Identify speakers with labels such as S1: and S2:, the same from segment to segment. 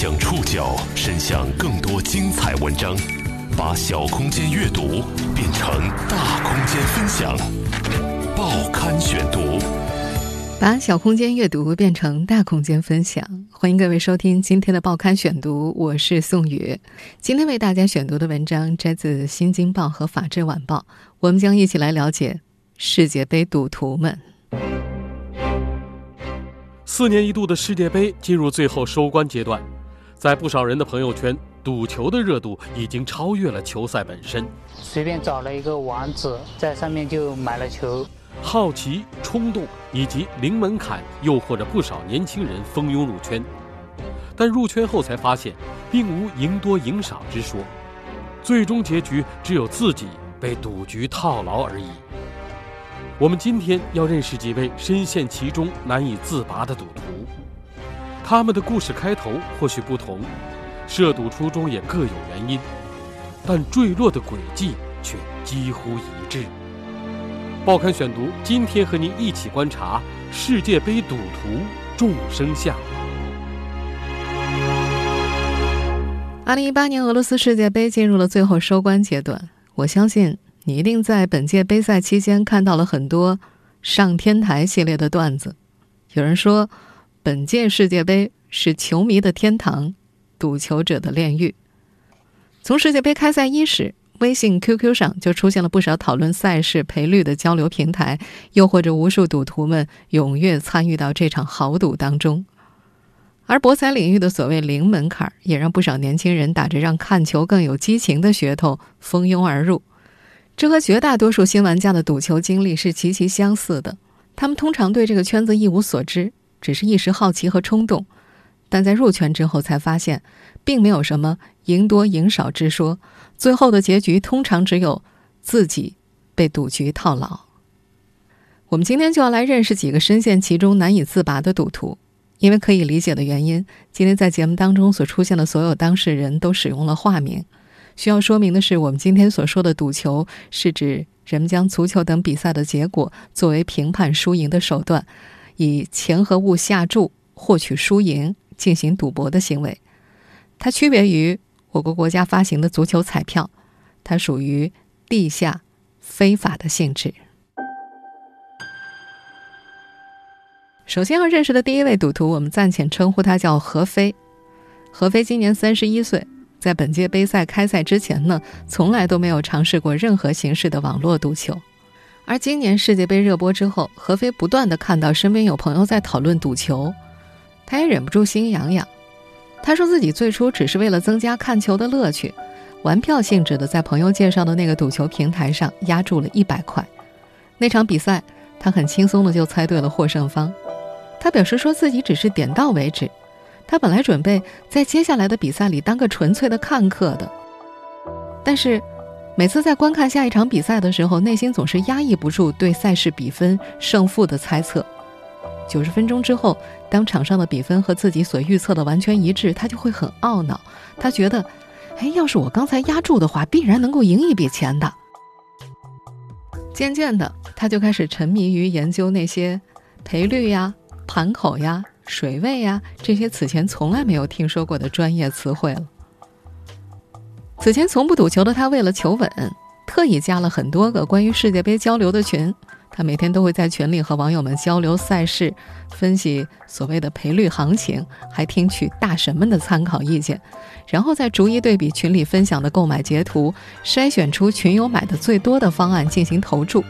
S1: 将触角伸向更多精彩文章，把小空间阅读变成大空间分享。报刊选读，
S2: 把小空间阅读变成大空间分享。欢迎各位收听今天的报刊选读，我是宋宇。今天为大家选读的文章摘自《新京报》和《法制晚报》，我们将一起来了解世界杯赌徒们。
S3: 四年一度的世界杯进入最后收官阶段，在不少人的朋友圈，赌球的热度已经超越了球赛本身。
S4: 随便找了一个网址，在上面就买了球。
S3: 好奇、冲动以及零门槛诱惑着不少年轻人蜂拥入圈，但入圈后才发现，并无赢多赢少之说，最终结局只有自己被赌局套牢而已。我们今天要认识几位深陷其中难以自拔的赌徒，他们的故事开头或许不同，涉赌初衷也各有原因，但坠落的轨迹却几乎一致。报刊选读，今天和您一起观察世界杯赌徒众生相。
S2: 二零一八年俄罗斯世界杯进入了最后收官阶段，我相信。你一定在本届杯赛期间看到了很多“上天台”系列的段子。有人说，本届世界杯是球迷的天堂，赌球者的炼狱。从世界杯开赛伊始，微信、QQ 上就出现了不少讨论赛事赔率的交流平台，诱惑着无数赌徒们踊跃参与到这场豪赌当中。而博彩领域的所谓零门槛，也让不少年轻人打着让看球更有激情的噱头蜂拥而入。这和绝大多数新玩家的赌球经历是极其相似的。他们通常对这个圈子一无所知，只是一时好奇和冲动。但在入圈之后，才发现，并没有什么赢多赢少之说。最后的结局通常只有自己被赌局套牢。我们今天就要来认识几个深陷其中难以自拔的赌徒。因为可以理解的原因，今天在节目当中所出现的所有当事人都使用了化名。需要说明的是，我们今天所说的赌球，是指人们将足球等比赛的结果作为评判输赢的手段，以钱和物下注获取输赢进行赌博的行为。它区别于我国国家发行的足球彩票，它属于地下非法的性质。首先要认识的第一位赌徒，我们暂且称呼他叫何飞。何飞今年三十一岁。在本届杯赛开赛之前呢，从来都没有尝试过任何形式的网络赌球。而今年世界杯热播之后，何飞不断的看到身边有朋友在讨论赌球，他也忍不住心痒痒。他说自己最初只是为了增加看球的乐趣，玩票性质的在朋友介绍的那个赌球平台上压注了一百块。那场比赛，他很轻松的就猜对了获胜方。他表示说自己只是点到为止。他本来准备在接下来的比赛里当个纯粹的看客的，但是每次在观看下一场比赛的时候，内心总是压抑不住对赛事比分胜负的猜测。九十分钟之后，当场上的比分和自己所预测的完全一致，他就会很懊恼。他觉得，哎，要是我刚才压注的话，必然能够赢一笔钱的。渐渐的，他就开始沉迷于研究那些赔率呀、盘口呀。水位呀，这些此前从来没有听说过的专业词汇了。此前从不赌球的他，为了求稳，特意加了很多个关于世界杯交流的群。他每天都会在群里和网友们交流赛事，分析所谓的赔率行情，还听取大神们的参考意见，然后再逐一对比群里分享的购买截图，筛选出群友买的最多的方案进行投注。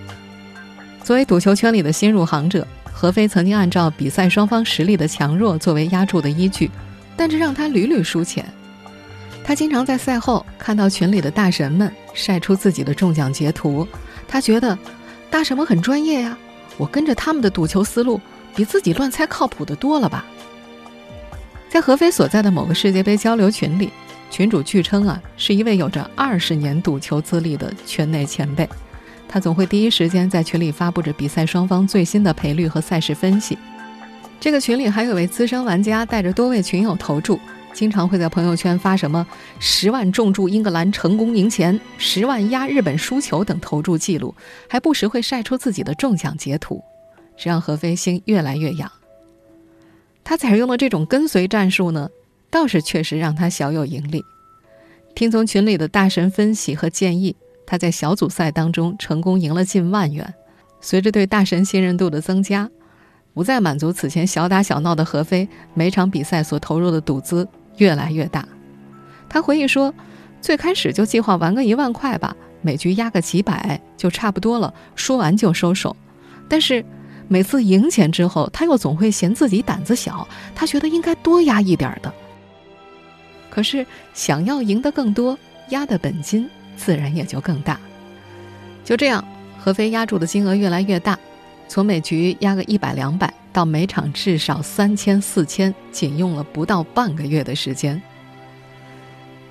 S2: 作为赌球圈里的新入行者。何飞曾经按照比赛双方实力的强弱作为压注的依据，但这让他屡屡输钱。他经常在赛后看到群里的大神们晒出自己的中奖截图，他觉得大神们很专业呀，我跟着他们的赌球思路比自己乱猜靠谱的多了吧。在何飞所在的某个世界杯交流群里，群主据称啊是一位有着二十年赌球资历的圈内前辈。他总会第一时间在群里发布着比赛双方最新的赔率和赛事分析。这个群里还有位资深玩家带着多位群友投注，经常会在朋友圈发什么十万重注英格兰成功赢钱、十万压日本输球等投注记录，还不时会晒出自己的中奖截图，这让何飞心越来越痒。他采用的这种跟随战术呢，倒是确实让他小有盈利。听从群里的大神分析和建议，他在小组赛当中成功赢了近万元。随着对大神信任度的增加，不再满足此前小打小闹的何飞，每场比赛所投入的赌资越来越大。他回忆说：“最开始就计划玩个一万块吧，每局压个几百就差不多了，输完就收手。但是每次赢钱之后，他又总会嫌自己胆子小，他觉得应该多压一点的。”可是，想要赢得更多，压的本金自然也就更大。就这样，何飞压注的金额越来越大，从每局压个一百两百，到每场至少三千四千，仅用了不到半个月的时间。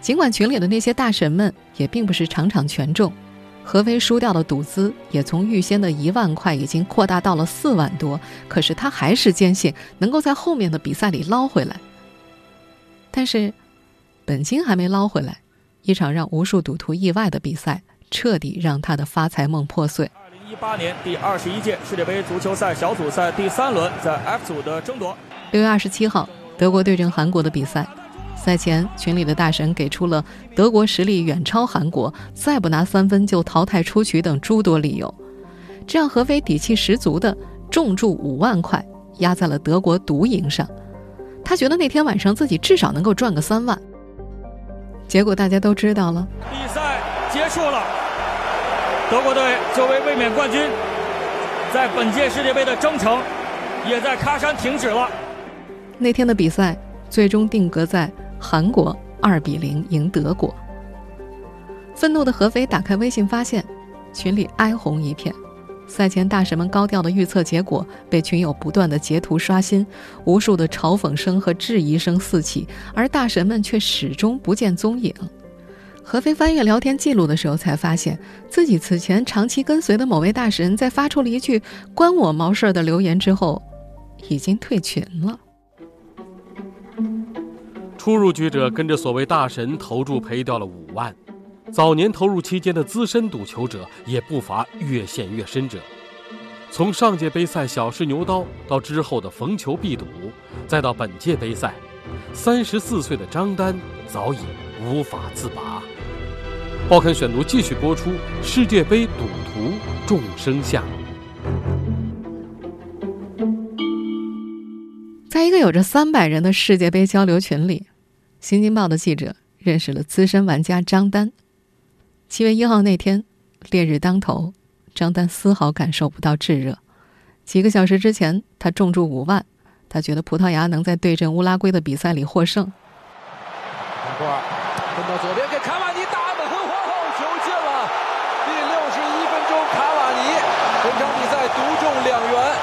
S2: 尽管群里的那些大神们也并不是场场全中，何飞输掉的赌资也从预先的一万块已经扩大到了四万多，可是他还是坚信能够在后面的比赛里捞回来。但是。本金还没捞回来，一场让无数赌徒意外的比赛，彻底让他的发财梦破碎。
S5: 一八年第二十一届世界杯足球赛小组赛第三轮，在 F 组的争夺。
S2: 六月二十七号，德国对阵韩国的比赛，赛前群里的大神给出了德国实力远超韩国，再不拿三分就淘汰出局等诸多理由，这让何飞底气十足的重注五万块压在了德国独赢上。他觉得那天晚上自己至少能够赚个三万。结果大家都知道了，
S5: 比赛结束了，德国队作为卫冕冠军，在本届世界杯的征程也在喀山停止了。
S2: 那天的比赛最终定格在韩国二比零赢德国。愤怒的何飞打开微信，发现群里哀鸿一片。赛前大神们高调的预测结果被群友不断的截图刷新，无数的嘲讽声和质疑声四起，而大神们却始终不见踪影。何飞翻阅聊天记录的时候，才发现自己此前长期跟随的某位大神，在发出了一句“关我毛事儿”的留言之后，已经退群了。
S3: 初入局者跟着所谓大神投注赔掉了五万。早年投入期间的资深赌球者也不乏越陷越深者，从上届杯赛小试牛刀到之后的逢球必赌，再到本届杯赛，三十四岁的张丹早已无法自拔。报刊选读继续播出：世界杯赌徒众生相。
S2: 在一个有着三百人的世界杯交流群里，《新京报》的记者认识了资深玩家张丹。七月一号那天，烈日当头，张丹丝毫感受不到炙热。几个小时之前，他重注五万，他觉得葡萄牙能在对阵乌拉圭的比赛里获胜
S6: 左边给卡瓦尼打门，后球进了。第六十一分钟，卡瓦尼本场比赛独中两元。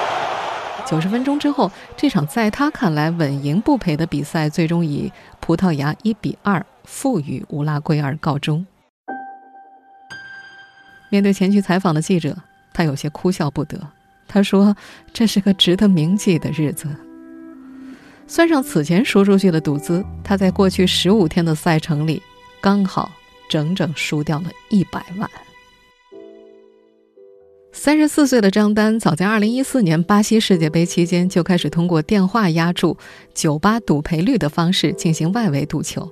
S2: 九十分钟之后，这场在他看来稳赢不赔的比赛，最终以葡萄牙一比二负于乌拉圭而告终。面对前去采访的记者，他有些哭笑不得。他说：“这是个值得铭记的日子。算上此前输出去的赌资，他在过去十五天的赛程里，刚好整整输掉了一百万。”三十四岁的张丹，早在二零一四年巴西世界杯期间就开始通过电话压注、酒吧赌赔率的方式进行外围赌球。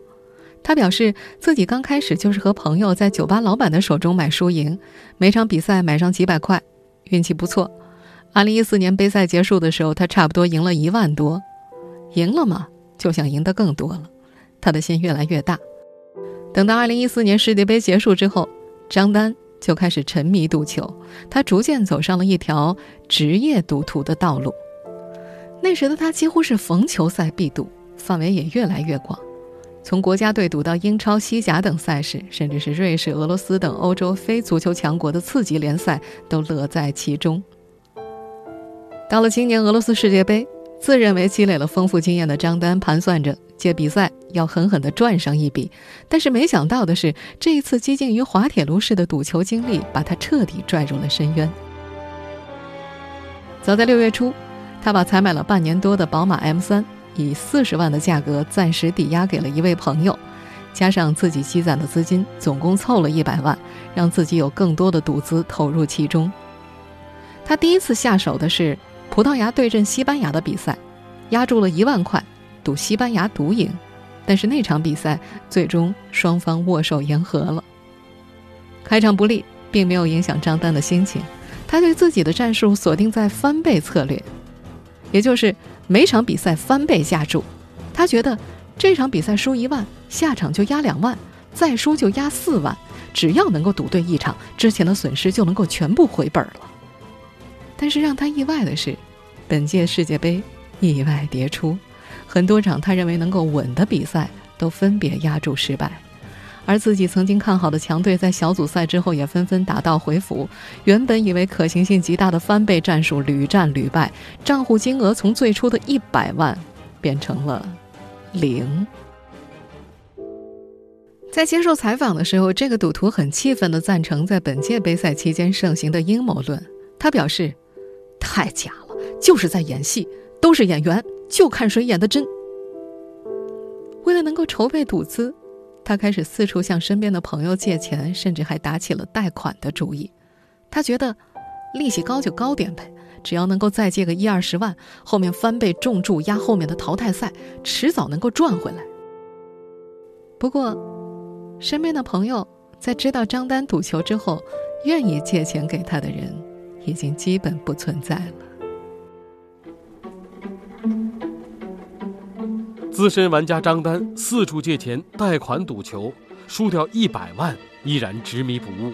S2: 他表示，自己刚开始就是和朋友在酒吧老板的手中买输赢，每场比赛买上几百块，运气不错。二零一四年杯赛结束的时候，他差不多赢了一万多，赢了嘛，就想赢得更多了，他的心越来越大。等到二零一四年世界杯结束之后，张丹就开始沉迷赌球，他逐渐走上了一条职业赌徒的道路。那时的他几乎是逢球赛必赌，范围也越来越广。从国家队赌到英超、西甲等赛事，甚至是瑞士、俄罗斯等欧洲非足球强国的次级联赛，都乐在其中。到了今年俄罗斯世界杯，自认为积累了丰富经验的张丹盘算着借比赛要狠狠地赚上一笔，但是没想到的是，这一次激进于滑铁卢式的赌球经历，把他彻底拽入了深渊。早在六月初，他把才买了半年多的宝马 M3。以四十万的价格暂时抵押给了一位朋友，加上自己积攒的资金，总共凑了一百万，让自己有更多的赌资投入其中。他第一次下手的是葡萄牙对阵西班牙的比赛，压住了一万块，赌西班牙独赢，但是那场比赛最终双方握手言和了。开场不利，并没有影响张丹的心情，他对自己的战术锁定在翻倍策略，也就是每场比赛翻倍下注。他觉得这场比赛输一万，下场就压两万，再输就压四万，只要能够赌对一场，之前的损失就能够全部回本了。但是让他意外的是，本届世界杯意外迭出。很多场他认为能够稳的比赛都分别压注失败，而自己曾经看好的强队在小组赛之后也纷纷打道回府。原本以为可行性极大的翻倍战术屡战屡败，账户金额从最初的一百万变成了零。在接受采访的时候，这个赌徒很气愤地赞成在本届杯赛期间盛行的阴谋论。他表示：“太假了，就是在演戏，都是演员。”就看谁演的真。为了能够筹备赌资，他开始四处向身边的朋友借钱，甚至还打起了贷款的主意。他觉得利息高就高点呗，只要能够再借个一二十万，后面翻倍重注压后面的淘汰赛，迟早能够赚回来。不过，身边的朋友在知道张丹赌球之后，愿意借钱给他的人已经基本不存在了。
S3: 资深玩家张丹四处借钱贷款赌球，输掉一百万依然执迷不悟，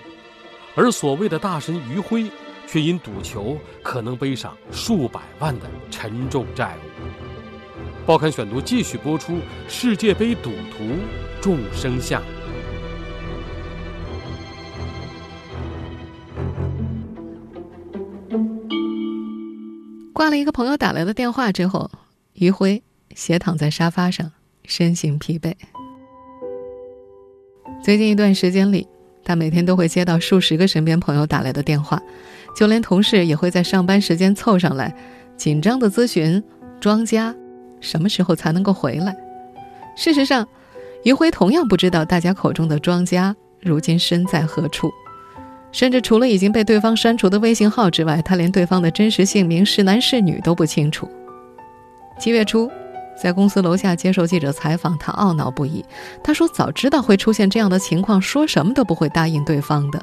S3: 而所谓的大神余辉却因赌球可能背上数百万的沉重债务。报刊选读继续播出世界杯赌徒众生相。
S2: 挂了一个朋友打来的电话之后，余辉。斜躺在沙发上，身形疲惫。最近一段时间里，他每天都会接到数十个身边朋友打来的电话，就连同事也会在上班时间凑上来，紧张的咨询庄家什么时候才能够回来。事实上，余辉同样不知道大家口中的庄家如今身在何处，甚至除了已经被对方删除的微信号之外，他连对方的真实姓名是男是女都不清楚。七月初。在公司楼下接受记者采访，他懊恼不已。他说：“早知道会出现这样的情况，说什么都不会答应对方的。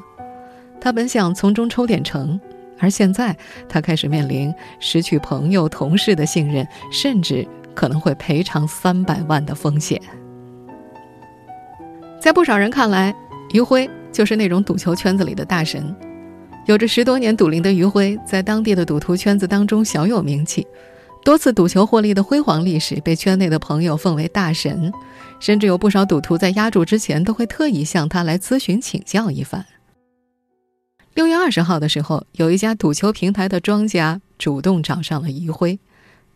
S2: 他本想从中抽点成，而现在他开始面临失去朋友、同事的信任，甚至可能会赔偿三百万的风险。”在不少人看来，余辉就是那种赌球圈子里的大神。有着十多年赌龄的余辉，在当地的赌徒圈子当中小有名气。多次赌球获利的辉煌历史被圈内的朋友奉为大神，甚至有不少赌徒在压注之前都会特意向他来咨询请教一番。六月二十号的时候，有一家赌球平台的庄家主动找上了余辉，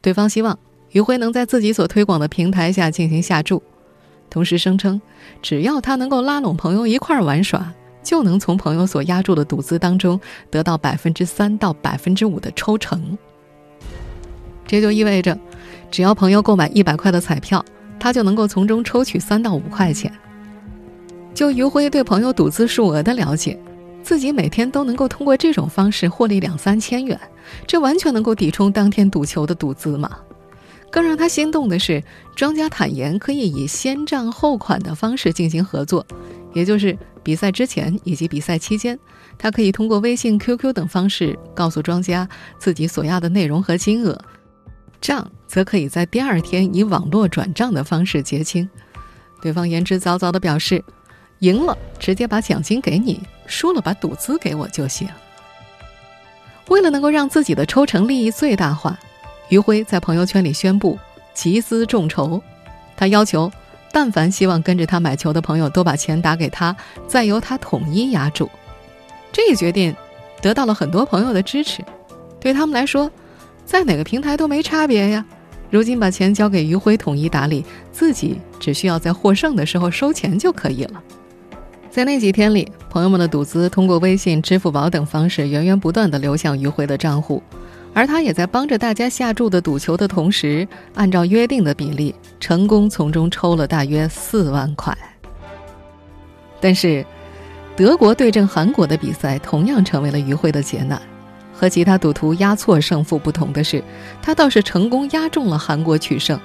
S2: 对方希望余辉能在自己所推广的平台下进行下注，同时声称只要他能够拉拢朋友一块儿玩耍，就能从朋友所压注的赌资当中得到百分之三到百分之五的抽成。这就意味着，只要朋友购买一百块的彩票，他就能够从中抽取三到五块钱。就余辉对朋友赌资数额的了解，自己每天都能够通过这种方式获利两三千元，这完全能够抵充当天赌球的赌资嘛。更让他心动的是，庄家坦言可以以先账后款的方式进行合作，也就是比赛之前以及比赛期间，他可以通过微信、QQ 等方式告诉庄家自己所要的内容和金额。账则可以在第二天以网络转账的方式结清，对方言之凿凿地表示，赢了直接把奖金给你，输了把赌资给我就行。为了能够让自己的抽成利益最大化，余辉在朋友圈里宣布集资众筹，他要求，但凡希望跟着他买球的朋友都把钱打给他，再由他统一压注。这一决定得到了很多朋友的支持，对他们来说。在哪个平台都没差别呀，如今把钱交给余辉统一打理，自己只需要在获胜的时候收钱就可以了。在那几天里，朋友们的赌资通过微信、支付宝等方式源源不断地流向余辉的账户，而他也在帮着大家下注的赌球的同时，按照约定的比例，成功从中抽了大约四万块。但是，德国对阵韩国的比赛同样成为了于慧的劫难。和其他赌徒压错胜负不同的是，他倒是成功压中了韩国取胜。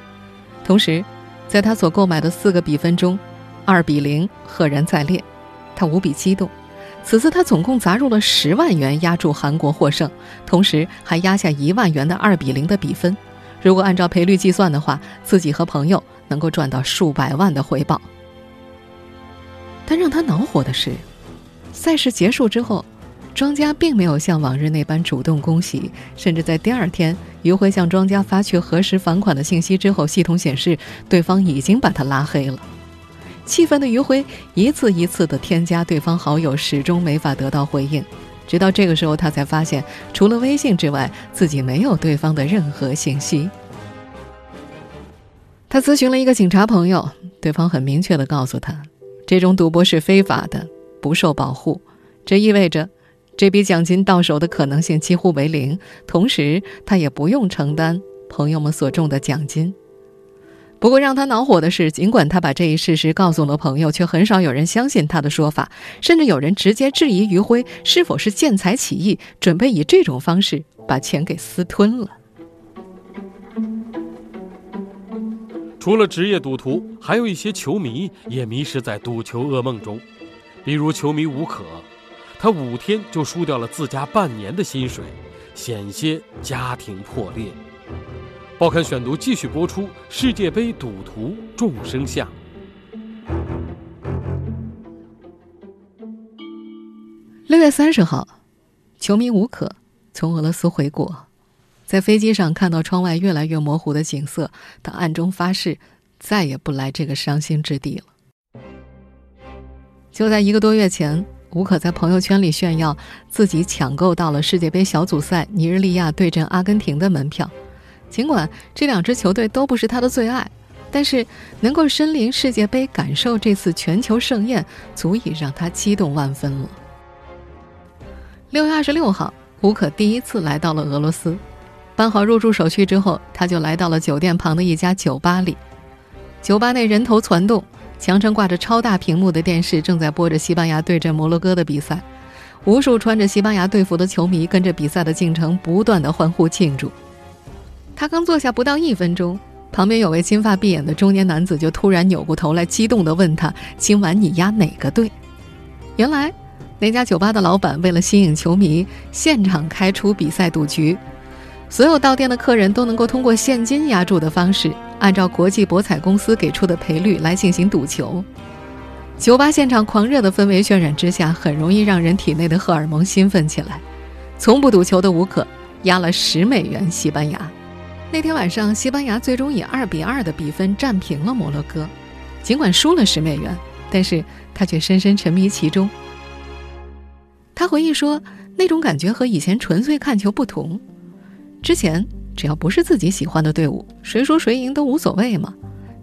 S2: 同时，在他所购买的四个比分中，二比零赫然在列，他无比激动。此次他总共砸入了十万元压注韩国获胜，同时还压下一万元的二比零的比分。如果按照赔率计算的话，自己和朋友能够赚到数百万的回报。但让他恼火的是，赛事结束之后，庄家并没有像往日那般主动恭喜，甚至在第二天，于辉向庄家发去核实返款的信息之后，系统显示对方已经把他拉黑了。气愤的余辉一次一次的添加对方好友，始终没法得到回应。直到这个时候，他才发现，除了微信之外，自己没有对方的任何信息。他咨询了一个警察朋友，对方很明确的告诉他。这种赌博是非法的，不受保护。这意味着，这笔奖金到手的可能性几乎为零。同时，他也不用承担朋友们所中的奖金。不过，让他恼火的是，尽管他把这一事实告诉了朋友，却很少有人相信他的说法，甚至有人直接质疑于辉是否是见财起意，准备以这种方式把钱给私吞了。
S3: 除了职业赌徒，还有一些球迷也迷失在赌球噩梦中，比如球迷吴可，他五天就输掉了自家半年的薪水，险些家庭破裂。报刊选读继续播出世界杯赌徒众生相。
S2: 六月三十号，球迷吴可从俄罗斯回国。在飞机上看到窗外越来越模糊的景色，他暗中发誓再也不来这个伤心之地了。就在一个多月前，吴可在朋友圈里炫耀自己抢购到了世界杯小组赛尼日利亚对阵阿根廷的门票。尽管这两支球队都不是他的最爱，但是能够身临世界杯感受这次全球盛宴，足以让他激动万分了。六月二十六号，胡可第一次来到了俄罗斯。办好入住手续之后，他就来到了酒店旁的一家酒吧里。酒吧内人头攒动，墙上挂着超大屏幕的电视，正在播着西班牙对阵摩洛哥的比赛。无数穿着西班牙队服的球迷跟着比赛的进程不断的欢呼庆祝。他刚坐下不到一分钟，旁边有位金发碧眼的中年男子就突然扭过头来，激动地问他：“今晚你压哪个队？”原来，那家酒吧的老板为了吸引球迷，现场开出比赛赌局。所有到店的客人都能够通过现金押注的方式，按照国际博彩公司给出的赔率来进行赌球。酒吧现场狂热的氛围渲染之下，很容易让人体内的荷尔蒙兴奋起来。从不赌球的吴可押了十美元西班牙。那天晚上，西班牙最终以二比二的比分战平了摩洛哥。尽管输了十美元，但是他却深深沉迷其中。他回忆说，那种感觉和以前纯粹看球不同。之前只要不是自己喜欢的队伍，谁输谁赢都无所谓嘛。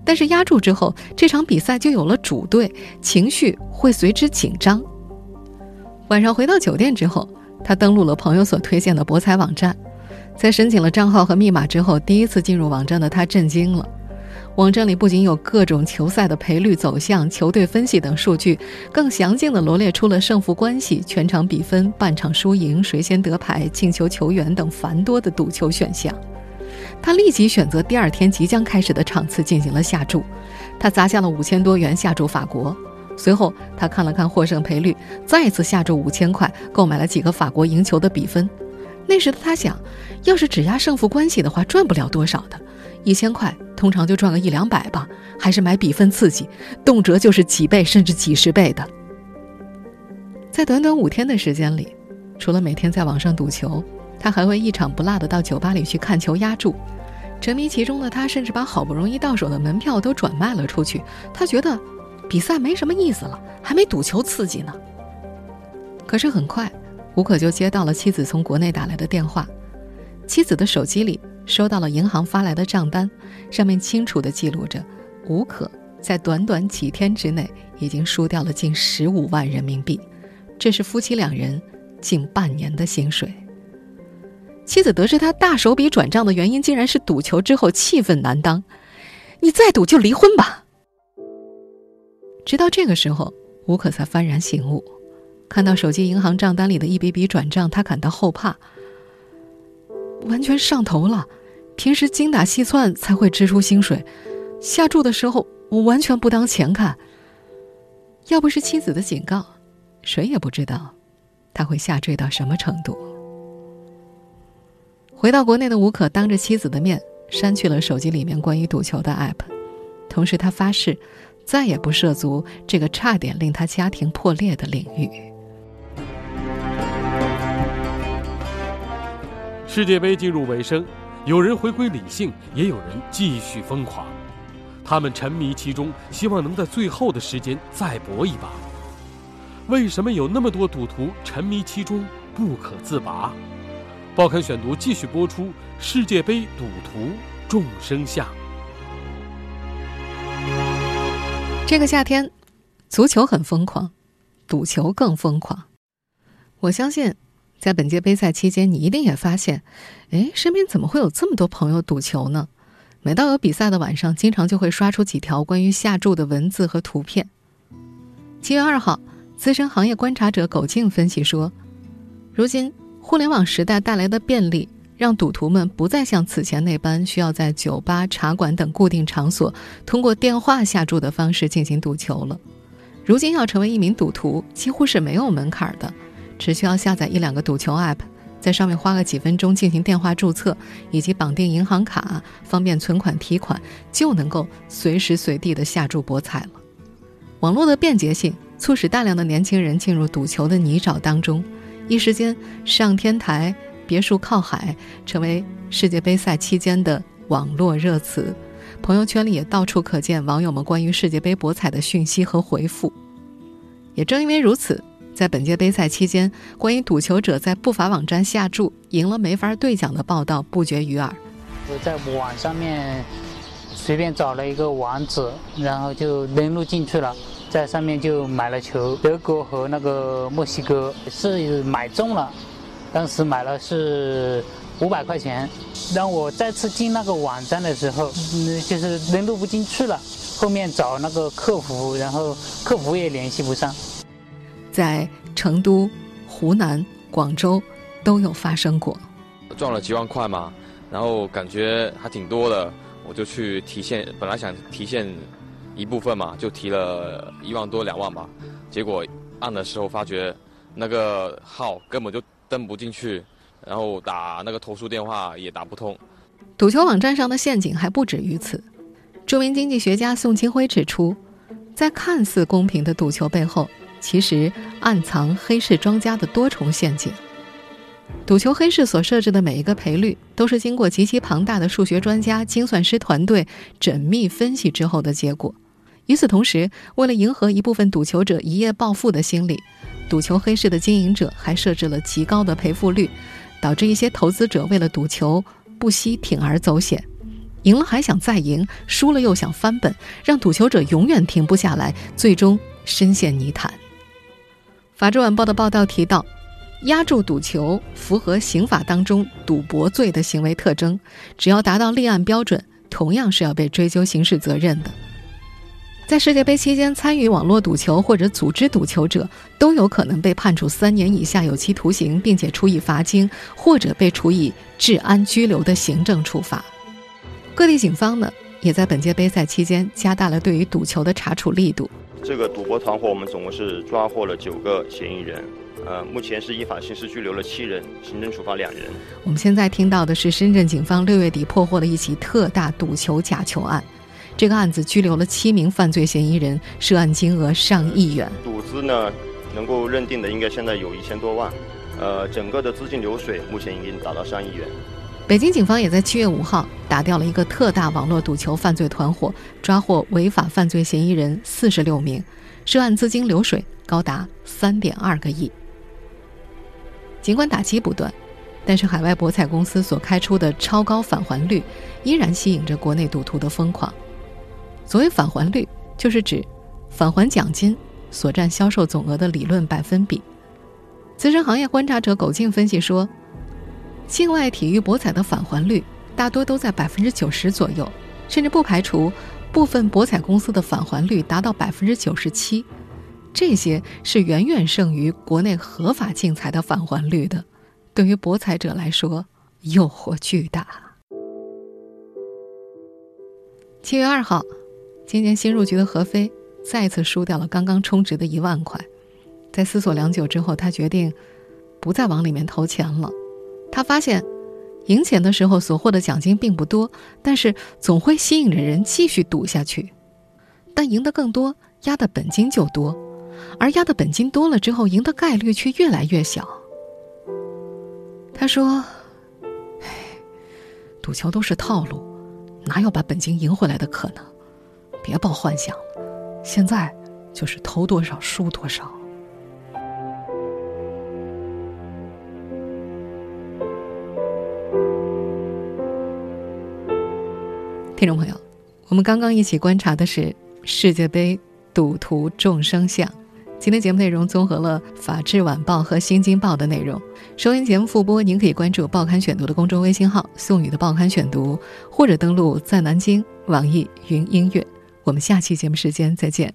S2: 但是压注之后，这场比赛就有了主队，情绪会随之紧张。晚上回到酒店之后，他登录了朋友所推荐的博彩网站，在申请了账号和密码之后，第一次进入网站的他震惊了。网站里不仅有各种球赛的赔率走向、球队分析等数据，更详尽地罗列出了胜负关系、全场比分、半场输赢、谁先得牌、进球球员等繁多的赌球选项。他立即选择第二天即将开始的场次进行了下注，他砸下了五千多元下注法国。随后，他看了看获胜赔率，再次下注五千块，购买了几个法国赢球的比分。那时的他想，要是只压胜负关系的话，赚不了多少的。一千块通常就赚个一两百吧，还是买比分刺激，动辄就是几倍甚至几十倍的。在短短五天的时间里，除了每天在网上赌球，他还会一场不落的到酒吧里去看球压注。沉迷其中的他，甚至把好不容易到手的门票都转卖了出去。他觉得比赛没什么意思了，还没赌球刺激呢。可是很快，吴可就接到了妻子从国内打来的电话，妻子的手机里。收到了银行发来的账单，上面清楚地记录着，吴可在短短几天之内已经输掉了近十五万人民币，这是夫妻两人近半年的薪水。妻子得知他大手笔转账的原因竟然是赌球之后气愤难当，你再赌就离婚吧。直到这个时候，吴可才幡然醒悟，看到手机银行账单里的一笔笔转账，他感到后怕。完全上头了，平时精打细算才会支出薪水，下注的时候我完全不当钱看。要不是妻子的警告，谁也不知道他会下坠到什么程度。回到国内的吴可当着妻子的面删去了手机里面关于赌球的 app，同时他发誓再也不涉足这个差点令他家庭破裂的领域。
S3: 世界杯进入尾声，有人回归理性，也有人继续疯狂。他们沉迷其中，希望能在最后的时间再搏一把。为什么有那么多赌徒沉迷其中不可自拔？报刊选读继续播出：世界杯赌徒众生相。
S2: 这个夏天，足球很疯狂，赌球更疯狂。我相信，在本届杯赛期间，你一定也发现，哎，身边怎么会有这么多朋友赌球呢？每到有比赛的晚上，经常就会刷出几条关于下注的文字和图片。七月二号，资深行业观察者苟静分析说，如今互联网时代带来的便利，让赌徒们不再像此前那般需要在酒吧、茶馆等固定场所通过电话下注的方式进行赌球了。如今要成为一名赌徒，几乎是没有门槛的，只需要下载一两个赌球 App。在上面花个几分钟进行电话注册，以及绑定银行卡，方便存款提款，就能够随时随地的下注博彩了。网络的便捷性促使大量的年轻人进入赌球的泥沼当中，一时间“上天台”“别墅靠海”成为世界杯赛期间的网络热词，朋友圈里也到处可见网友们关于世界杯博彩的讯息和回复。也正因为如此。在本届杯赛期间，关于赌球者在不法网站下注赢了没法兑奖的报道不绝于耳。
S4: 我在网上面随便找了一个网址，然后就登录进去了，在上面就买了球，德国和那个墨西哥是买中了，当时买了是五百块钱。当我再次进那个网站的时候，嗯，就是登录不进去了，后面找那个客服，然后客服也联系不上。
S2: 在成都、湖南、广州都有发生过，
S7: 赚了几万块嘛，然后感觉还挺多的，我就去提现，本来想提现一部分嘛，就提了一万多两万吧，结果按的时候发觉那个号根本就登不进去，然后打那个投诉电话也打不通。
S2: 赌球网站上的陷阱还不止于此，著名经济学家宋清辉指出，在看似公平的赌球背后。其实暗藏黑市庄家的多重陷阱。赌球黑市所设置的每一个赔率，都是经过极其庞大的数学专家、精算师团队缜密分析之后的结果。与此同时，为了迎合一部分赌球者一夜暴富的心理，赌球黑市的经营者还设置了极高的赔付率，导致一些投资者为了赌球不惜铤而走险，赢了还想再赢，输了又想翻本，让赌球者永远停不下来，最终深陷泥潭。《法制晚报》的报道提到，压注赌球符合刑法当中赌博罪的行为特征，只要达到立案标准，同样是要被追究刑事责任的。在世界杯期间参与网络赌球或者组织赌球者，都有可能被判处三年以下有期徒刑，并且处以罚金，或者被处以治安拘留的行政处罚。各地警方呢，也在本届杯赛期间加大了对于赌球的查处力度。
S8: 这个赌博团伙，我们总共是抓获了九个嫌疑人，呃，目前是依法刑事拘留了七人，行政处罚两人。
S2: 我们现在听到的是深圳警方六月底破获的一起特大赌球假球案，这个案子拘留了七名犯罪嫌疑人，涉案金额上亿元。
S8: 赌资呢，能够认定的应该现在有一千多万，呃，整个的资金流水目前已经达到上亿元。
S2: 北京警方也在七月五号打掉了一个特大网络赌球犯罪团伙，抓获违法犯罪嫌疑人四十六名，涉案资金流水高达三点二个亿。尽管打击不断，但是海外博彩公司所开出的超高返还率依然吸引着国内赌徒的疯狂。所谓返还率，就是指返还奖金所占销售总额的理论百分比。资深行业观察者苟静分析说。境外体育博彩的返还率大多都在百分之九十左右，甚至不排除部分博彩公司的返还率达到百分之九十七，这些是远远胜于国内合法竞彩的返还率的。对于博彩者来说，诱惑巨大。七月二号，今年新入局的何飞再次输掉了刚刚充值的一万块。在思索良久之后，他决定不再往里面投钱了。他发现，赢钱的时候所获的奖金并不多，但是总会吸引着人继续赌下去。但赢得更多，压的本金就多，而压的本金多了之后，赢的概率却越来越小。他说：“赌球都是套路，哪有把本金赢回来的可能？别抱幻想了，现在就是投多少输多少。”听众朋友，我们刚刚一起观察的是世界杯赌徒众生相。今天节目内容综合了《法制晚报》和《新京报》的内容。收音节目复播，您可以关注“报刊选读”的公众微信号“宋宇的报刊选读”，或者登录在南京网易云音乐。我们下期节目时间再见。